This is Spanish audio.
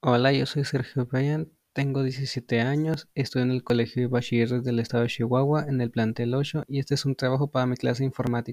Hola, yo soy Sergio Bryan, tengo 17 años, estoy en el Colegio de Bachilleres del Estado de Chihuahua, en el plantel 8, y este es un trabajo para mi clase informática.